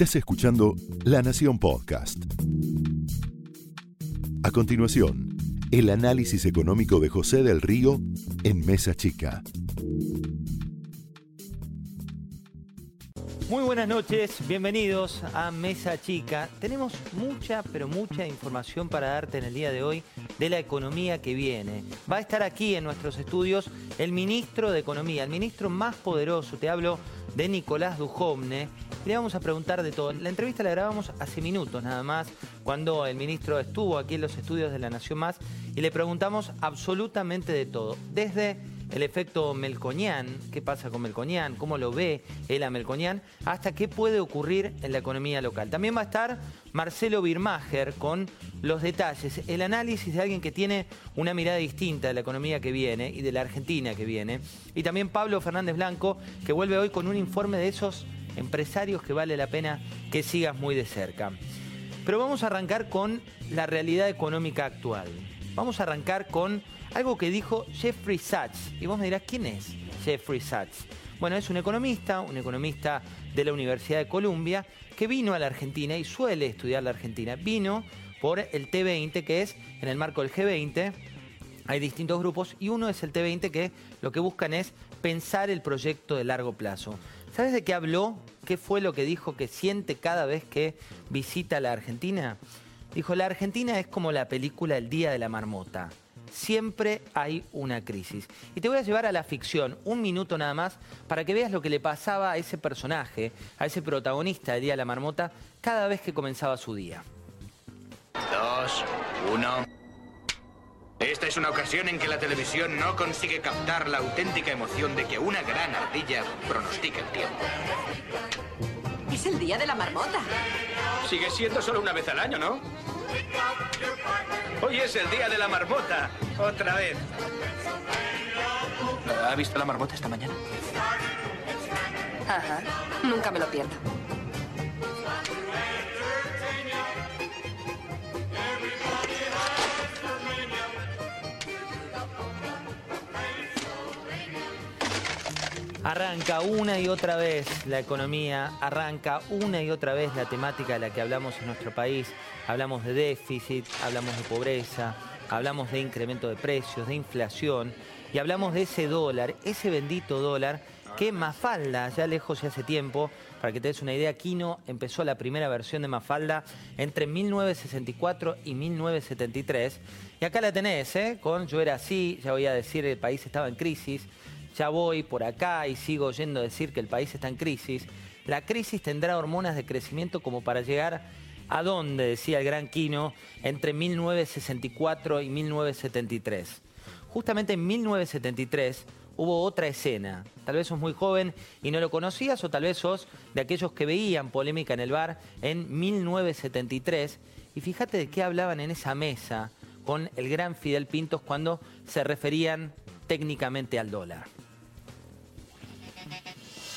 Estás escuchando La Nación Podcast. A continuación, el análisis económico de José del Río en Mesa Chica. Muy buenas noches, bienvenidos a Mesa Chica. Tenemos mucha, pero mucha información para darte en el día de hoy de la economía que viene. Va a estar aquí en nuestros estudios el ministro de Economía, el ministro más poderoso, te hablo de Nicolás Dujovne. Le vamos a preguntar de todo. La entrevista la grabamos hace minutos nada más, cuando el ministro estuvo aquí en los estudios de La Nación Más, y le preguntamos absolutamente de todo. Desde el efecto Melconian, qué pasa con Melconian, cómo lo ve él a Melconian, hasta qué puede ocurrir en la economía local. También va a estar Marcelo Birmacher con los detalles, el análisis de alguien que tiene una mirada distinta de la economía que viene y de la Argentina que viene. Y también Pablo Fernández Blanco, que vuelve hoy con un informe de esos empresarios que vale la pena que sigas muy de cerca. Pero vamos a arrancar con la realidad económica actual. Vamos a arrancar con algo que dijo Jeffrey Sachs. Y vos me dirás, ¿quién es Jeffrey Sachs? Bueno, es un economista, un economista de la Universidad de Columbia, que vino a la Argentina y suele estudiar la Argentina. Vino por el T20, que es en el marco del G20. Hay distintos grupos y uno es el T20 que lo que buscan es pensar el proyecto de largo plazo. ¿Sabes de qué habló? ¿Qué fue lo que dijo que siente cada vez que visita la Argentina? Dijo, la Argentina es como la película El Día de la Marmota siempre hay una crisis. Y te voy a llevar a la ficción, un minuto nada más, para que veas lo que le pasaba a ese personaje, a ese protagonista de Día de la Marmota, cada vez que comenzaba su día. Dos, uno. Esta es una ocasión en que la televisión no consigue captar la auténtica emoción de que una gran ardilla pronostica el tiempo. Es el día de la marmota. Sigue siendo solo una vez al año, ¿no? Hoy es el día de la marmota. Otra vez. ¿Ha visto la marmota esta mañana? Ajá. Nunca me lo pierdo. Arranca una y otra vez la economía, arranca una y otra vez la temática de la que hablamos en nuestro país. Hablamos de déficit, hablamos de pobreza, hablamos de incremento de precios, de inflación y hablamos de ese dólar, ese bendito dólar que Mafalda, ya lejos y hace tiempo, para que te des una idea, Kino empezó la primera versión de Mafalda entre 1964 y 1973. Y acá la tenés, ¿eh? con Yo era así, ya voy a decir, el país estaba en crisis ya voy por acá y sigo oyendo decir que el país está en crisis, la crisis tendrá hormonas de crecimiento como para llegar a dónde, decía el gran Quino, entre 1964 y 1973. Justamente en 1973 hubo otra escena. Tal vez sos muy joven y no lo conocías o tal vez sos de aquellos que veían polémica en el bar en 1973. Y fíjate de qué hablaban en esa mesa con el gran Fidel Pintos cuando se referían técnicamente al dólar.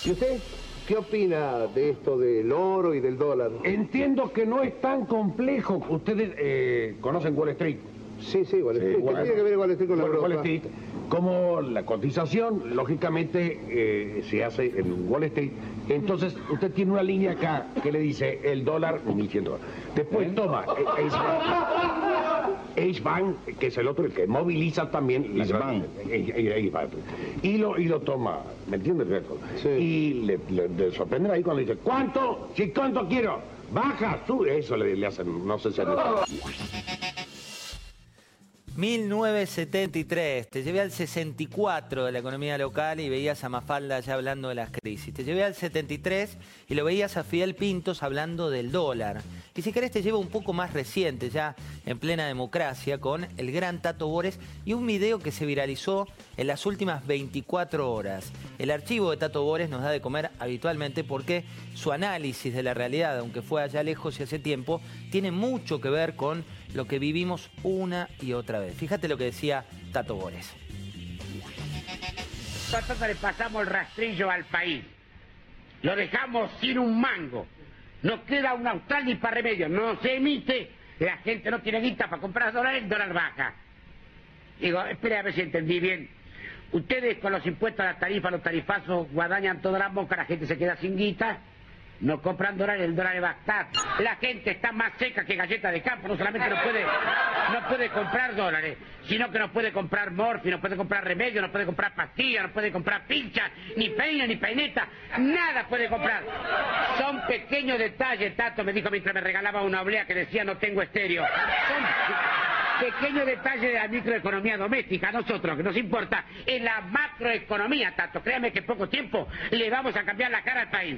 ¿Y usted qué opina de esto del oro y del dólar? Entiendo que no es tan complejo. Ustedes eh, conocen Wall Street. Sí, sí, Wall Street. Sí, ¿Qué Wall- tiene que ver Wall Street con la Wall-? Wall Street, como la cotización, lógicamente, eh, se hace en Wall Street. Entonces, usted tiene una línea acá que le dice el dólar 1.100 dólares. Después toma eh, Bank, que es el otro, el que moviliza también. la Ace Bank. Y lo, y lo toma, ¿me entiendes? Sí. Y le, le- le sorprende ahí cuando dice, ¿cuánto? Sí, ¿cuánto quiero? Baja, sube. Eso le, le hacen, no sé si... 1973, te llevé al 64 de la economía local y veías a Mafalda ya hablando de las crisis. Te llevé al 73 y lo veías a Fidel Pintos hablando del dólar. Y si querés te llevo un poco más reciente, ya en plena democracia, con el gran Tato Bores y un video que se viralizó en las últimas 24 horas. El archivo de Tato Bores nos da de comer habitualmente porque su análisis de la realidad, aunque fue allá lejos y hace tiempo, tiene mucho que ver con lo que vivimos una y otra vez. Fíjate lo que decía Tato Bores. Nosotros le pasamos el rastrillo al país. Lo dejamos sin un mango. No queda un austral para remedio. No se emite. La gente no tiene guita para comprar dólares, el dólar baja. Digo, espere a ver si entendí bien. Ustedes con los impuestos a la tarifa, los tarifazos, guadañan todas las moscas, la gente se queda sin guita. No compran dólares, el dólar va a estar. La gente está más seca que galleta de campo, no solamente no puede, no puede comprar dólares, sino que no puede comprar morfi, no puede comprar remedio, no puede comprar pastillas, no puede comprar pinchas, ni peine, ni peineta, nada puede comprar. Son pequeños detalles, Tato me dijo mientras me regalaba una oblea que decía no tengo estéreo. Son pequeños detalles de la microeconomía doméstica. A nosotros, que nos importa, en la macroeconomía, Tato. Créame que en poco tiempo le vamos a cambiar la cara al país.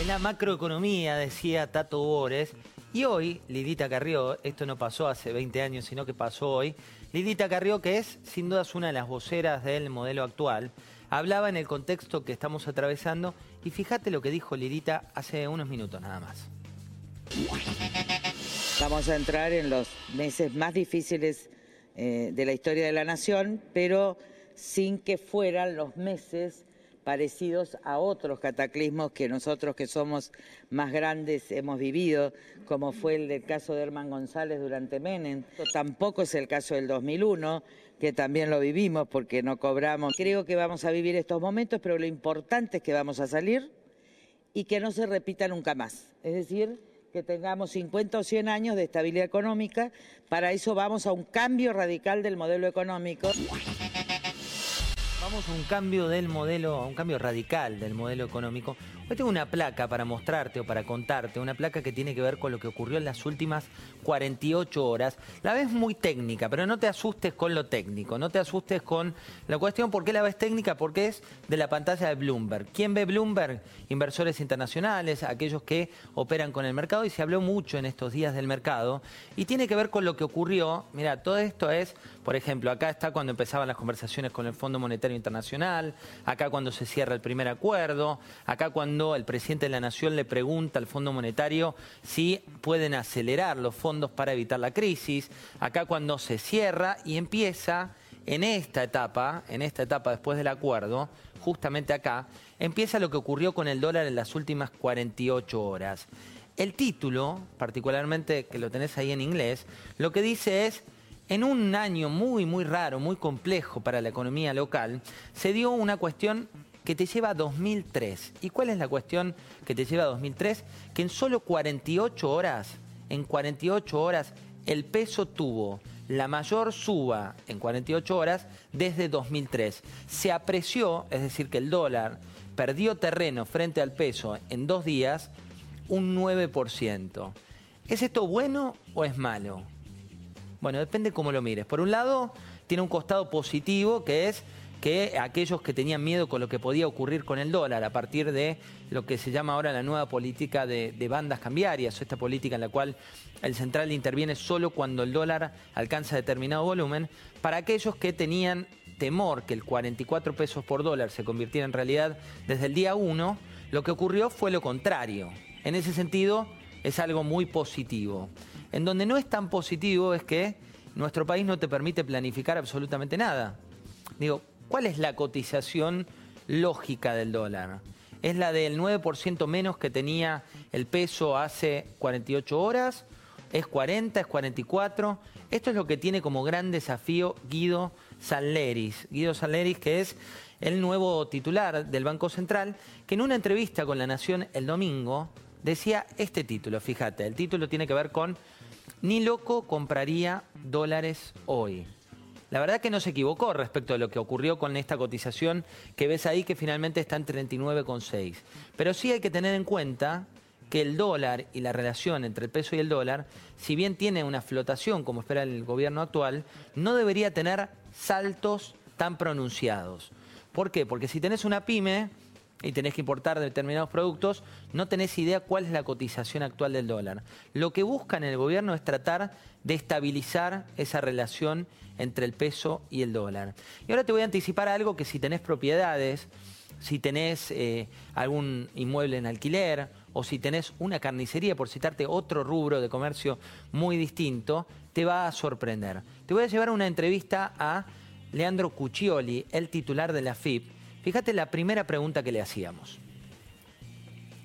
En la macroeconomía, decía Tato Bores, y hoy Lidita Carrió, esto no pasó hace 20 años, sino que pasó hoy, Lidita Carrió, que es sin dudas una de las voceras del modelo actual, hablaba en el contexto que estamos atravesando y fíjate lo que dijo Lidita hace unos minutos nada más. Vamos a entrar en los meses más difíciles eh, de la historia de la nación, pero sin que fueran los meses parecidos a otros cataclismos que nosotros que somos más grandes hemos vivido, como fue el del caso de Herman González durante Menem. Tampoco es el caso del 2001, que también lo vivimos porque no cobramos. Creo que vamos a vivir estos momentos, pero lo importante es que vamos a salir y que no se repita nunca más. Es decir, que tengamos 50 o 100 años de estabilidad económica. Para eso vamos a un cambio radical del modelo económico. Vamos a un cambio del modelo, a un cambio radical del modelo económico. Hoy tengo una placa para mostrarte o para contarte, una placa que tiene que ver con lo que ocurrió en las últimas 48 horas. La ves muy técnica, pero no te asustes con lo técnico, no te asustes con la cuestión. ¿Por qué la ves técnica? Porque es de la pantalla de Bloomberg. ¿Quién ve Bloomberg? Inversores internacionales, aquellos que operan con el mercado y se habló mucho en estos días del mercado y tiene que ver con lo que ocurrió. Mira, todo esto es, por ejemplo, acá está cuando empezaban las conversaciones con el Fondo Monetario Internacional, acá cuando se cierra el primer acuerdo, acá cuando el presidente de la Nación le pregunta al Fondo Monetario si pueden acelerar los fondos para evitar la crisis, acá cuando se cierra y empieza en esta etapa, en esta etapa después del acuerdo, justamente acá, empieza lo que ocurrió con el dólar en las últimas 48 horas. El título, particularmente que lo tenés ahí en inglés, lo que dice es en un año muy, muy raro, muy complejo para la economía local, se dio una cuestión que te lleva a 2003. ¿Y cuál es la cuestión que te lleva a 2003? Que en solo 48 horas, en 48 horas, el peso tuvo la mayor suba en 48 horas desde 2003. Se apreció, es decir, que el dólar perdió terreno frente al peso en dos días un 9%. ¿Es esto bueno o es malo? Bueno, depende cómo lo mires. Por un lado, tiene un costado positivo que es que aquellos que tenían miedo con lo que podía ocurrir con el dólar a partir de lo que se llama ahora la nueva política de, bandas cambiarias, esta política en la cual el central interviene solo cuando el dólar alcanza determinado volumen, para aquellos que tenían temor que el 44 pesos por dólar se convirtiera en realidad desde el día 1, lo que ocurrió fue lo contrario. En ese sentido, es algo muy positivo. En donde no es tan positivo es que nuestro país no te permite planificar absolutamente nada. Digo, ¿cuál es la cotización lógica del dólar? ¿Es la del 9% menos que tenía el peso hace 48 horas? ¿Es 40? ¿Es 44? Esto es lo que tiene como gran desafío Guido Salleris. Guido Salleris, que es el nuevo titular del Banco Central, que en una entrevista con La Nación el domingo decía este título, fíjate, el título tiene que ver con Ni loco compraría dólares hoy. La verdad que no se equivocó respecto a lo que ocurrió con esta cotización que ves ahí que finalmente está en 39,6. Pero sí hay que tener en cuenta que el dólar y la relación entre el peso y el dólar, si bien tiene una flotación como espera el gobierno actual, no debería tener saltos tan pronunciados. ¿Por qué? Porque si tenés una pyme, y tenés que importar determinados productos, no tenés idea cuál es la cotización actual del dólar. Lo que buscan el gobierno es tratar de estabilizar esa relación entre el peso y el dólar. Y ahora te voy a anticipar algo que si tenés propiedades, si tenés eh, algún inmueble en alquiler o si tenés una carnicería, por citarte otro rubro de comercio muy distinto, te va a sorprender. Te voy a llevar una entrevista a Leandro Cuccioli, el titular de la FIP, Fíjate la primera pregunta que le hacíamos.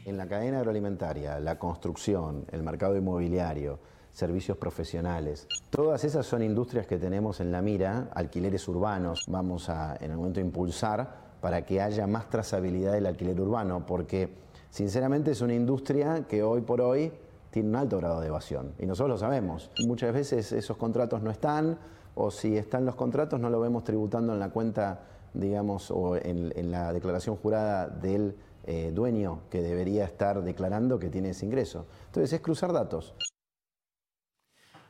En la cadena agroalimentaria, la construcción, el mercado inmobiliario, servicios profesionales, todas esas son industrias que tenemos en la mira, alquileres urbanos, vamos a en el momento impulsar para que haya más trazabilidad del alquiler urbano, porque Sinceramente es una industria que hoy por hoy tiene un alto grado de evasión y nosotros lo sabemos. Muchas veces esos contratos no están o si están los contratos no lo vemos tributando en la cuenta, digamos, o en, la declaración jurada del eh, dueño que debería estar declarando que tiene ese ingreso. Entonces es cruzar datos.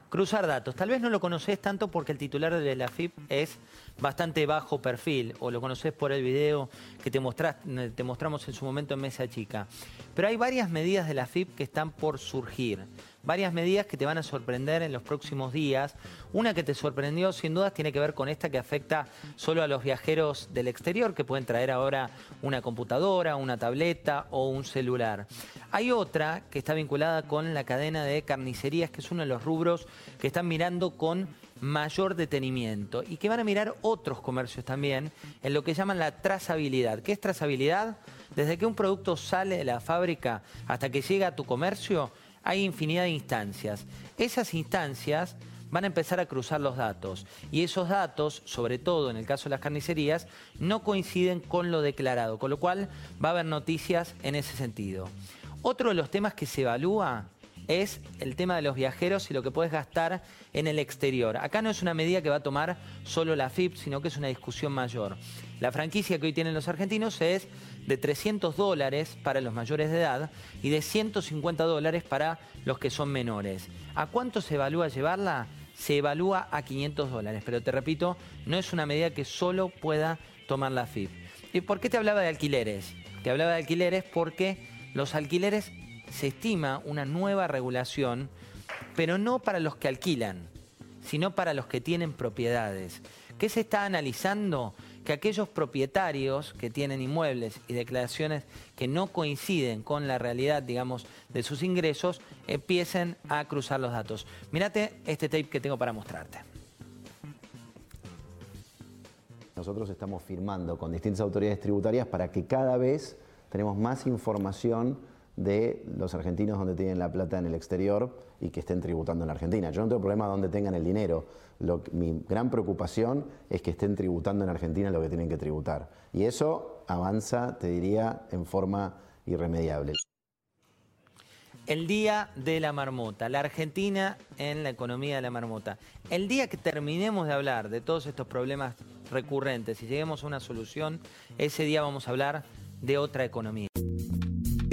Cruzar datos. Tal vez no lo conoces tanto porque el titular de la FIP es bastante bajo perfil, o lo conoces por el video que te, te mostramos en su momento en Mesa Chica. Pero hay varias medidas de la FIP que están por surgir varias medidas que te van a sorprender en los próximos días. Una que te sorprendió sin dudas tiene que ver con esta que afecta solo a los viajeros del exterior que pueden traer ahora una computadora, una tableta o un celular. Hay otra que está vinculada con la cadena de carnicerías, que es uno de los rubros que están mirando con mayor detenimiento y que van a mirar otros comercios también en lo que llaman la trazabilidad. ¿Qué es trazabilidad? Desde que un producto sale de la fábrica hasta que llega a tu comercio, hay infinidad de instancias. Esas instancias van a empezar a cruzar los datos y esos datos, sobre todo en el caso de las carnicerías, no coinciden con lo declarado, con lo cual va a haber noticias en ese sentido. Otro de los temas que se evalúa es el tema de los viajeros y lo que puedes gastar en el exterior. Acá no es una medida que va a tomar solo la FIP, sino que es una discusión mayor. La franquicia que hoy tienen los argentinos es de 300 dólares para los mayores de edad y de 150 dólares para los que son menores. ¿A cuánto se evalúa llevarla? Se evalúa a 500 dólares, pero te repito, no es una medida que solo pueda tomar la FIP. ¿Y por qué te hablaba de alquileres? Te hablaba de alquileres porque los alquileres se estima una nueva regulación, pero no para los que alquilan, sino para los que tienen propiedades. ¿Qué se está analizando? Que aquellos propietarios que tienen inmuebles y declaraciones que no coinciden con la realidad, digamos, de sus ingresos, empiecen a cruzar los datos. Mírate este tape que tengo para mostrarte. Nosotros estamos firmando con distintas autoridades tributarias para que cada vez tenemos más información de los argentinos donde tienen la plata en el exterior y que estén tributando en la Argentina. Yo no tengo problema donde tengan el dinero. mi gran preocupación es que estén tributando en Argentina lo que tienen que tributar. Y eso avanza, te diría, en forma irremediable. El día de la marmota, la Argentina en la economía de la marmota. El día que terminemos de hablar de todos estos problemas recurrentes y lleguemos a una solución, ese día vamos a hablar de otra economía.